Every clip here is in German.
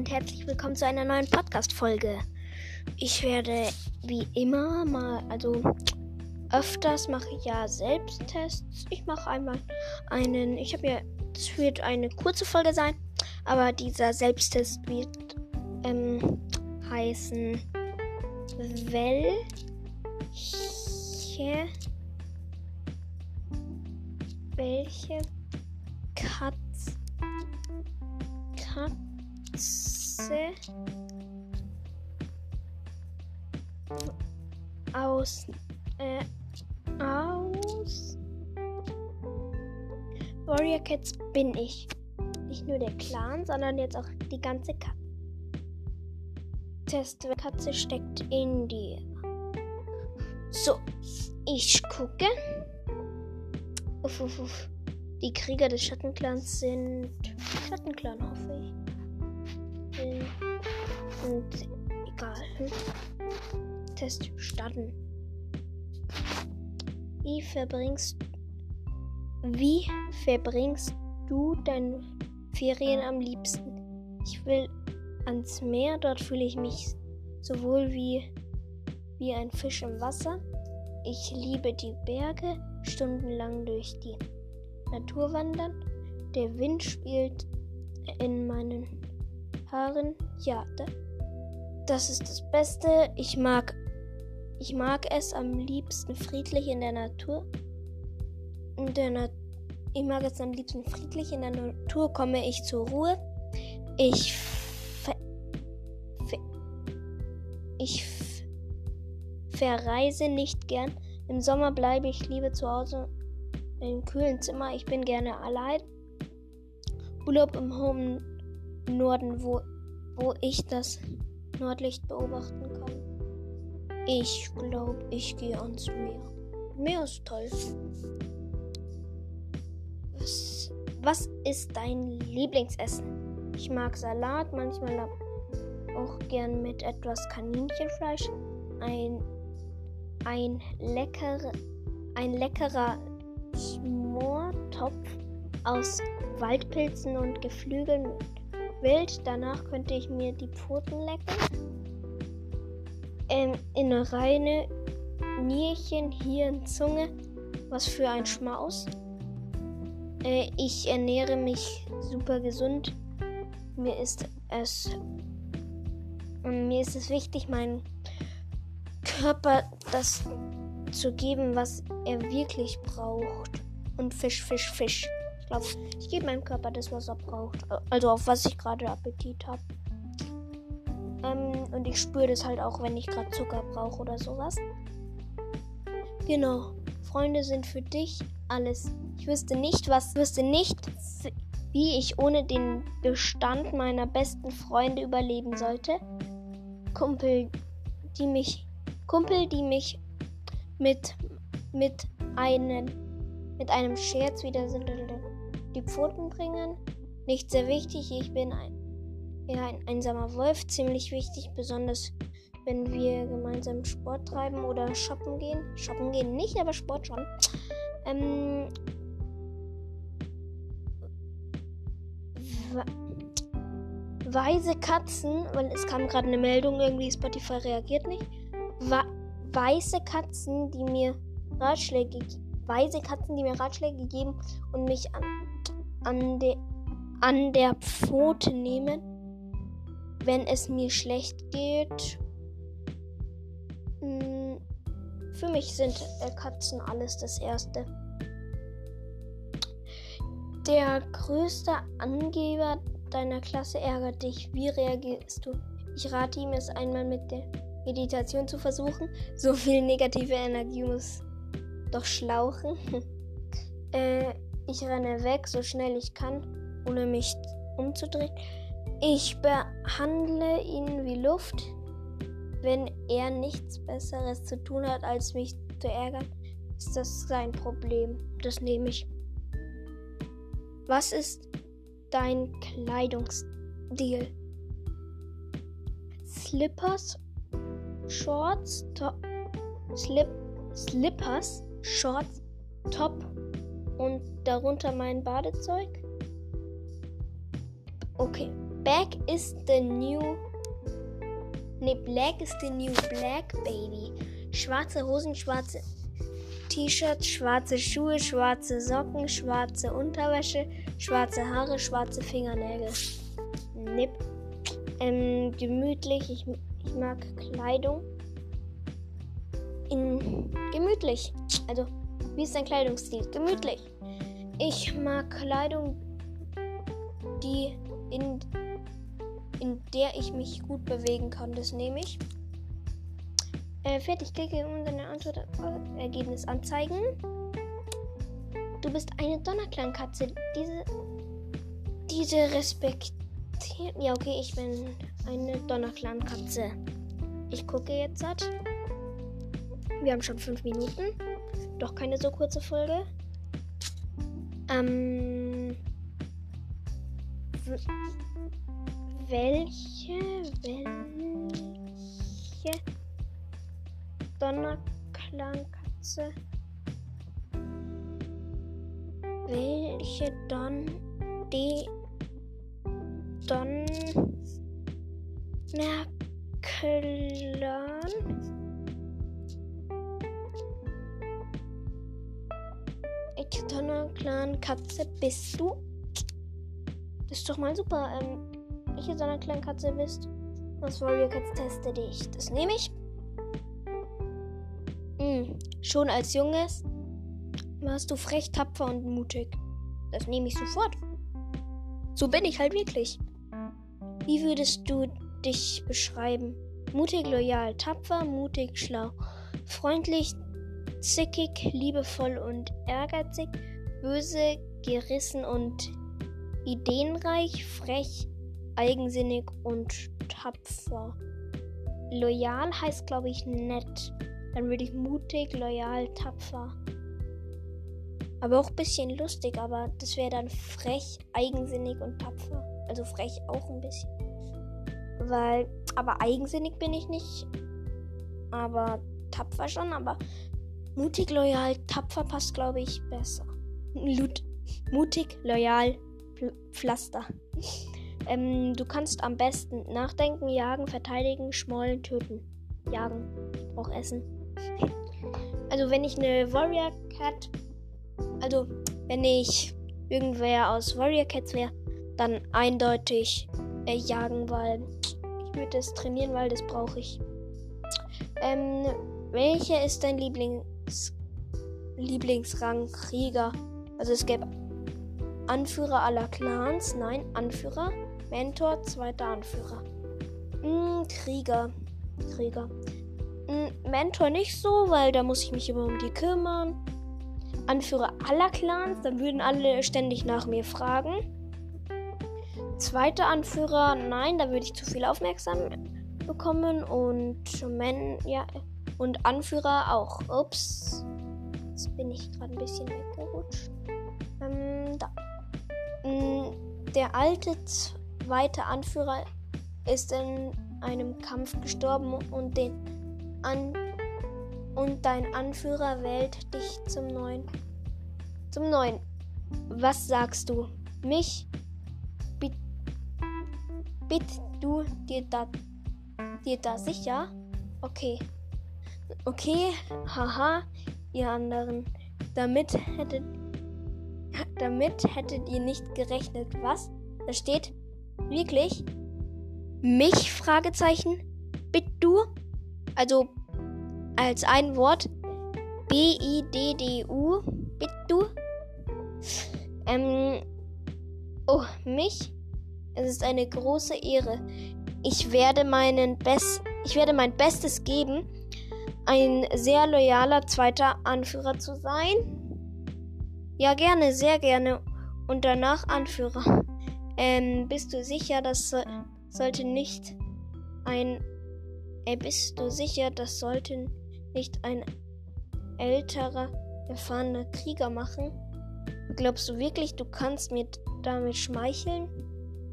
und herzlich willkommen zu einer neuen Podcast-Folge. Ich werde wie immer mal, also öfters mache ich ja Selbsttests. Ich mache einmal einen, ich habe ja, das wird eine kurze Folge sein, aber dieser Selbsttest wird ähm, heißen, welche welche Katz, Katze aus äh, aus Warrior Cats bin ich. Nicht nur der Clan, sondern jetzt auch die ganze Katze. Test, Katze steckt in dir. So, ich gucke. Uff, uff, uff. Die Krieger des Schattenclans sind Schattenclan, hoffe ich. Und egal. Test starten. Wie verbringst wie verbringst du deine Ferien am liebsten? Ich will ans Meer, dort fühle ich mich sowohl wie, wie ein Fisch im Wasser. Ich liebe die Berge, stundenlang durch die Natur wandern. Der Wind spielt in meinen Haaren. Ja, das ist das Beste. Ich mag, ich mag es am liebsten friedlich in der Natur. In der Na ich mag es am liebsten friedlich in der Natur. Komme ich zur Ruhe. Ich ich verreise nicht gern. Im Sommer bleibe ich lieber zu Hause im kühlen Zimmer. Ich bin gerne allein. Urlaub im hohen Norden, wo, wo ich das Nordlicht beobachten kann. Ich glaube, ich gehe ans Meer. Meer ist toll. Was, was ist dein Lieblingsessen? Ich mag Salat, manchmal auch gern mit etwas Kaninchenfleisch. Ein, ein, lecker, ein leckerer Schmortopf aus Waldpilzen und Geflügeln wild. Danach könnte ich mir die Pfoten lecken. Ähm, in reine Nierchen, Hirn, Zunge. Was für ein Schmaus. Äh, ich ernähre mich super gesund. Mir ist es und mir ist es wichtig, meinem Körper das zu geben, was er wirklich braucht. Und Fisch, Fisch, Fisch. Ich glaube, ich gebe meinem Körper das, was er braucht. Also auf was ich gerade Appetit habe. Ähm, und ich spüre das halt auch, wenn ich gerade Zucker brauche oder sowas. Genau. Freunde sind für dich alles. Ich wüsste nicht, was, wüsste nicht, wie ich ohne den Bestand meiner besten Freunde überleben sollte. Kumpel, die mich, Kumpel, die mich mit, mit einem, mit einem Scherz wieder die Pfoten bringen. Nicht sehr wichtig, ich bin ein, eher ein einsamer Wolf, ziemlich wichtig, besonders wenn wir gemeinsam Sport treiben oder shoppen gehen. Shoppen gehen nicht, aber Sport schon. Ähm, Weise Katzen, weil es kam gerade eine Meldung, irgendwie Spotify reagiert nicht. weiße Katzen, die mir Ratschläge, weise Katzen, die mir Ratschläge geben und mich an, an, de, an der Pfote nehmen, wenn es mir schlecht geht. Hm, für mich sind Katzen alles das Erste. Der größte Angeber deiner Klasse ärgert dich. Wie reagierst du? Ich rate ihm, es einmal mit der Meditation zu versuchen. So viel negative Energie muss doch schlauchen. äh, ich renne weg, so schnell ich kann, ohne mich umzudrehen. Ich behandle ihn wie Luft. Wenn er nichts Besseres zu tun hat, als mich zu ärgern, ist das sein Problem. Das nehme ich. Was ist dein Kleidungsstil? Slippers, Shorts, Top, Slip, Slippers, Shorts, Top und darunter mein Badezeug? Okay. Back is the new. Ne, Black is the new Black Baby. Schwarze Hosen, schwarze T-Shirts, schwarze Schuhe, schwarze Socken, schwarze Unterwäsche, schwarze Haare, schwarze Fingernägel. Nipp. Ähm, gemütlich. Ich, ich mag Kleidung. In gemütlich. Also, wie ist dein Kleidungsstil? Gemütlich. Ich mag Kleidung, die in, in der ich mich gut bewegen kann. Das nehme ich. Äh, fertig, klicke um deine Antwort äh, Ergebnis anzeigen. Du bist eine Donnerklangkatze. Diese, diese respektiert. Ja, okay, ich bin eine Donnerklangkatze. Ich gucke jetzt. Wir haben schon fünf Minuten. Doch keine so kurze Folge. Ähm. Welche, welche Donnerklangkatze. Welche Don. Die. Donnerklan. Welche Donnerclan Katze bist du? Das ist doch mal super. Ähm, welche Donnerclan Katze bist? Was Warrior Cats teste dich? Das nehme ich. Hm, schon als Junges warst du frech, tapfer und mutig. Das nehme ich sofort. So bin ich halt wirklich. Wie würdest du dich beschreiben? Mutig, loyal, tapfer, mutig, schlau, freundlich, zickig, liebevoll und ehrgeizig, böse, gerissen und ideenreich, frech, eigensinnig und tapfer. Loyal heißt, glaube ich, nett. Dann würde ich mutig, loyal, tapfer. Aber auch ein bisschen lustig, aber das wäre dann frech, eigensinnig und tapfer. Also frech auch ein bisschen. Weil, aber eigensinnig bin ich nicht. Aber tapfer schon, aber mutig, loyal, tapfer passt, glaube ich, besser. Lut mutig, loyal, Pl Pflaster. ähm, du kannst am besten nachdenken, jagen, verteidigen, schmollen, töten. Jagen. Brauche Essen. Also wenn ich eine Warrior Cat, also wenn ich irgendwer aus Warrior Cats wäre, dann eindeutig äh, jagen, weil ich würde das trainieren, weil das brauche ich. Ähm, welcher ist dein Lieblings Lieblingsrang Krieger? Also es gäbe Anführer aller Clans, nein, Anführer, Mentor, zweiter Anführer. Hm, Krieger, Krieger. Mentor nicht so, weil da muss ich mich immer um die kümmern. Anführer aller Clans, dann würden alle ständig nach mir fragen. Zweiter Anführer, nein, da würde ich zu viel Aufmerksamkeit bekommen und Men, ja, und Anführer auch. Ups. Jetzt bin ich gerade ein bisschen weggerutscht. Ähm, da. Der alte zweite Anführer ist in einem Kampf gestorben und den an und dein Anführer wählt dich zum neuen. Zum neuen. Was sagst du? Mich? Bitt, bitt du dir da, dir da sicher? Okay. Okay, haha, ihr anderen. Damit hättet, damit hättet ihr nicht gerechnet. Was? Da steht wirklich mich? Fragezeichen. Bitt du? Also als ein Wort. B-I-D-D-U. Bitte. Ähm. Oh, mich? Es ist eine große Ehre. Ich werde meinen Best ich werde mein Bestes geben, ein sehr loyaler zweiter Anführer zu sein. Ja, gerne, sehr gerne. Und danach Anführer. Ähm, bist du sicher, das so sollte nicht ein Ey, bist du sicher, das sollte nicht ein älterer, erfahrener Krieger machen? Glaubst du wirklich, du kannst mir damit schmeicheln?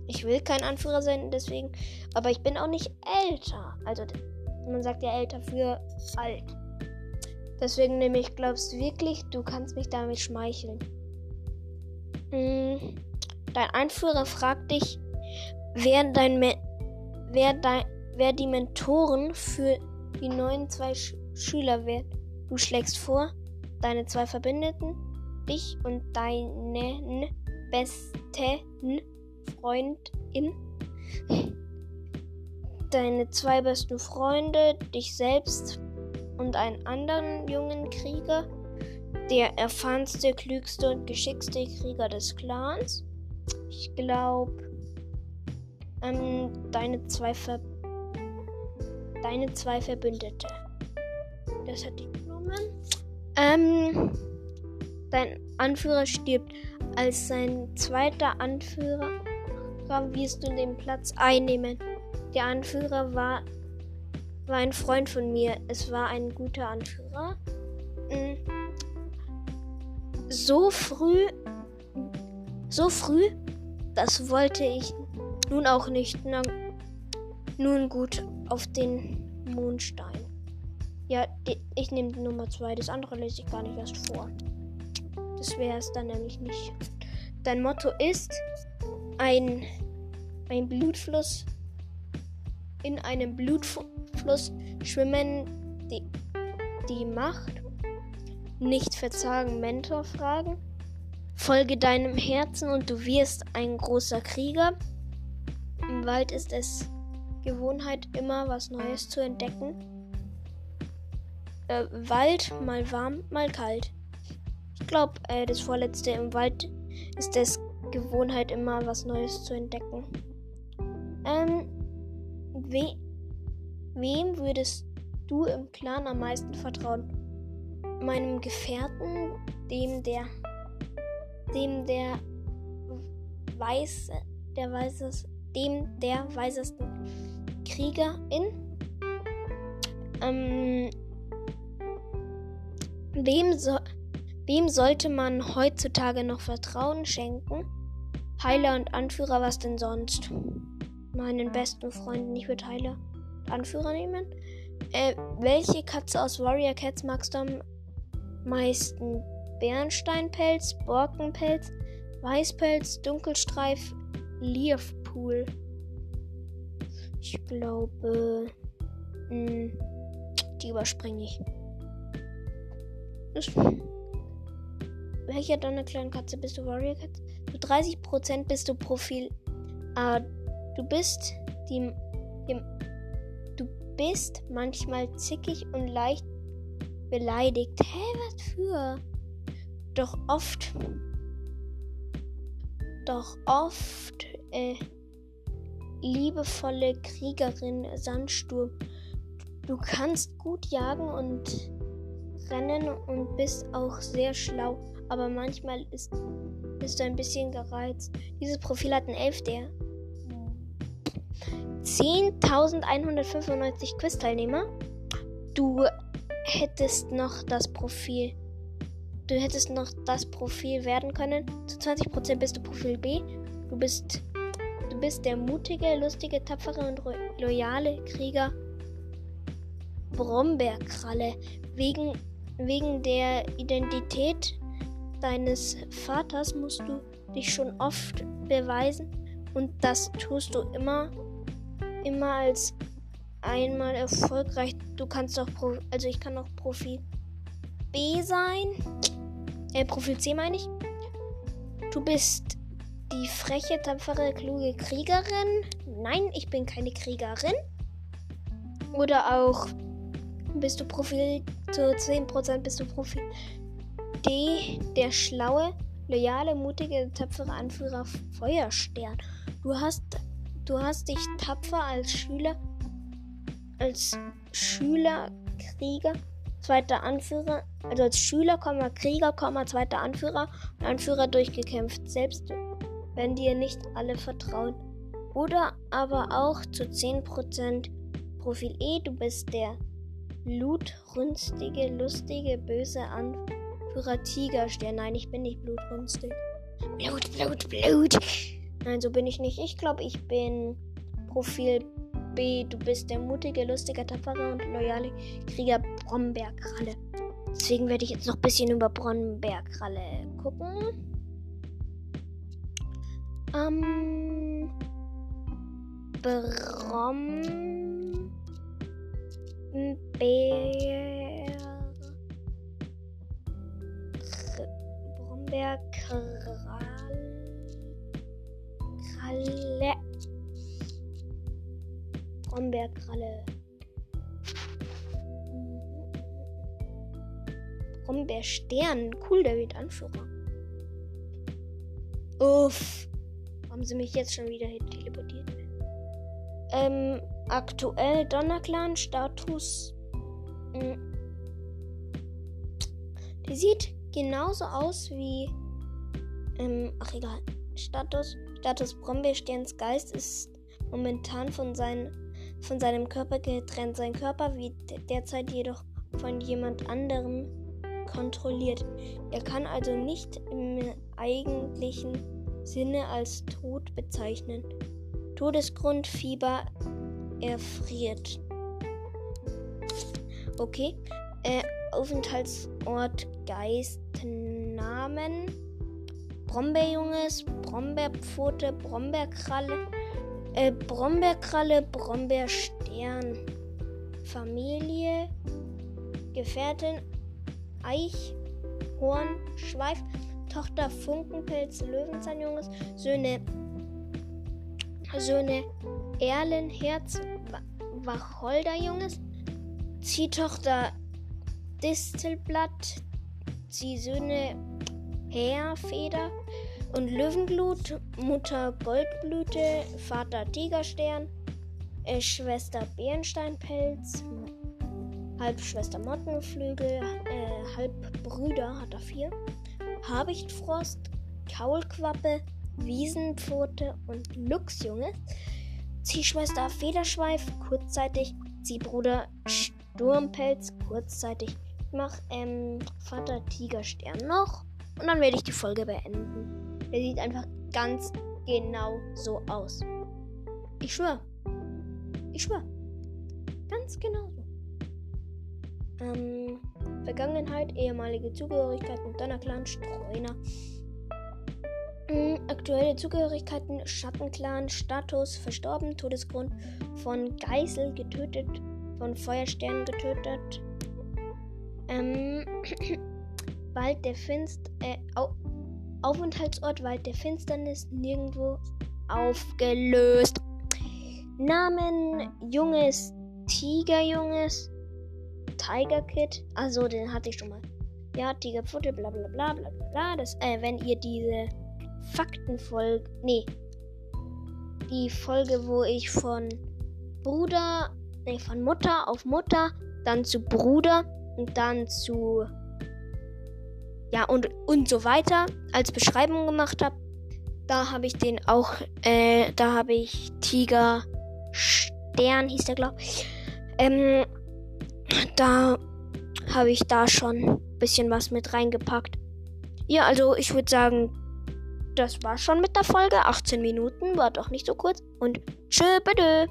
Ich will kein Anführer sein, deswegen. Aber ich bin auch nicht älter. Also, man sagt ja älter für alt. Deswegen nehme ich, glaubst du wirklich, du kannst mich damit schmeicheln? Hm, dein Anführer fragt dich, wer, dein wer, dein, wer die Mentoren für die neuen zwei Sch Schüler werden. Du schlägst vor, deine zwei Verbündeten, dich und deinen besten Freundin, deine zwei besten Freunde, dich selbst und einen anderen jungen Krieger, der erfahrenste, klügste und geschickste Krieger des Clans. Ich glaube, ähm, deine zwei Ver deine zwei Verbündete. Das hat die genommen. Ähm, dein Anführer stirbt. Als sein zweiter Anführer wirst du den Platz einnehmen. Der Anführer war, war ein Freund von mir. Es war ein guter Anführer. Mm. So früh, so früh, das wollte ich nun auch nicht. Na, nun gut, auf den Mondstein. Ja, ich nehme Nummer 2. Das andere lese ich gar nicht erst vor. Das wäre es dann nämlich nicht. Dein Motto ist ein, ein Blutfluss. In einem Blutfluss schwimmen die, die Macht. Nicht verzagen, Mentor fragen. Folge deinem Herzen und du wirst ein großer Krieger. Im Wald ist es Gewohnheit, immer was Neues zu entdecken. Äh, Wald, mal warm, mal kalt. Ich glaube, äh, das vorletzte im Wald ist es Gewohnheit, immer was Neues zu entdecken. Ähm, we wem würdest du im Clan am meisten vertrauen? Meinem Gefährten, dem der, dem der weiß, der weiß dem der weisesten Kriegerin. Ähm, wem, so, wem sollte man heutzutage noch Vertrauen schenken? Heiler und Anführer, was denn sonst? Meinen besten Freunden, Heiler und Anführer nehmen. Äh, welche Katze aus Warrior Cats magst du am meisten? Bernsteinpelz, Borkenpelz, Weißpelz, Dunkelstreif, Leafpool. Ich glaube, mh, hm, die überspringe ich. Das, welcher deiner kleinen Katze bist du? Warrior Katze? Zu 30% bist du Profil. Ah, du bist die, die, Du bist manchmal zickig und leicht beleidigt. Hä, was für? Doch oft. Doch oft. Äh, liebevolle Kriegerin Sandsturm. Du kannst gut jagen und rennen und bist auch sehr schlau, aber manchmal ist, bist du ein bisschen gereizt. Dieses Profil hat ein 11 der 10.195 Quiz-Teilnehmer. Du hättest noch das Profil. Du hättest noch das Profil werden können. Zu 20% bist du Profil B. Du bist Du bist der mutige, lustige, tapfere und loyale Krieger Brombeerkralle. Wegen, wegen der Identität deines Vaters musst du dich schon oft beweisen und das tust du immer, immer als einmal erfolgreich. Du kannst auch, Pro, also ich kann auch Profil B sein, äh, Profil C meine ich. Du bist die freche, tapfere, kluge Kriegerin. Nein, ich bin keine Kriegerin. Oder auch bist du Profil zu 10% bist du Profil D, der schlaue, loyale, mutige, tapfere Anführer Feuerstern. Du hast du hast dich tapfer als Schüler als Schüler Krieger zweiter Anführer, also als Schüler, Krieger, zweiter Anführer und Anführer durchgekämpft. Selbst wenn dir nicht alle vertrauen. Oder aber auch zu 10% Profil E, du bist der blutrünstige, lustige, böse Anführer Tigerstern. Nein, ich bin nicht blutrünstig. Blut, Blut, Blut. Nein, so bin ich nicht. Ich glaube, ich bin Profil B. Du bist der mutige, lustige, tapfere und loyale Krieger Brombeerkralle. Deswegen werde ich jetzt noch ein bisschen über Brombeerkralle gucken. Ähm, Brombeer. Brombeerkrall. Kralle. Brombeerkralle. Brombeerstern. Cool, der wird Anführer. Uff. Haben sie mich jetzt schon wieder hin teleportiert? Ähm, aktuell Donnerclan Status. Mh. Die sieht genauso aus wie. Ähm, ach egal. Status. Status Brombeersterns Geist ist momentan von, sein, von seinem Körper getrennt. Sein Körper wird derzeit jedoch von jemand anderem kontrolliert. Er kann also nicht im eigentlichen Sinne als tot bezeichnen. Todesgrund Fieber erfriert. Okay. Äh, Aufenthaltsort Geistnamen. Brombeerjunges, Brombeerpfote, Brombeerkralle, äh, Brombeerkralle, Brombeerstern. Familie, Gefährtin, Eichhornschweif, Tochter Funkenpelz, Löwenzahnjunges, Söhne, Söhne Erlenherz, Wacholderjunges, Ziehtochter Distelblatt, Ziehsöhne Heerfeder und Löwenglut, Mutter Goldblüte, Vater Tigerstern, äh, Schwester Bärensteinpelz, Halbschwester Mottenflügel, äh, Halbbrüder hat er vier, Habichtfrost, Kaulquappe, Wiesenpfote und Luchsjunge, Ziehschwester Federschweif, kurzzeitig, Ziehbruder Sturmpelz, kurzzeitig. Ich mach ähm, Vater Tigerstern noch und dann werde ich die Folge beenden. Der sieht einfach ganz genau so aus. Ich schwör. Ich schwör. Ganz genau so. Ähm, Vergangenheit, ehemalige Zugehörigkeiten, Donnerclan, Streuner. Ähm, aktuelle Zugehörigkeiten, Schattenclan, Status, verstorben, Todesgrund, von Geisel getötet, von Feuersternen getötet. Ähm, Wald der Finst, äh, Au Aufenthaltsort Wald der Finsternis, nirgendwo aufgelöst. Namen, Junges, Tigerjunges, Tiger Kid. Also, den hatte ich schon mal. Ja, Tigerpfote, bla bla bla bla bla. Das, äh, wenn ihr diese Faktenfolge. Nee. Die Folge, wo ich von Bruder. Nee, von Mutter auf Mutter, dann zu Bruder und dann zu. Ja, und, und so weiter als Beschreibung gemacht habe. Da habe ich den auch. Äh, da habe ich Tiger Stern, hieß der, glaube ich. Ähm, da habe ich da schon ein bisschen was mit reingepackt. Ja, also ich würde sagen, das war schon mit der Folge. 18 Minuten, war doch nicht so kurz. Und tschö, bitte.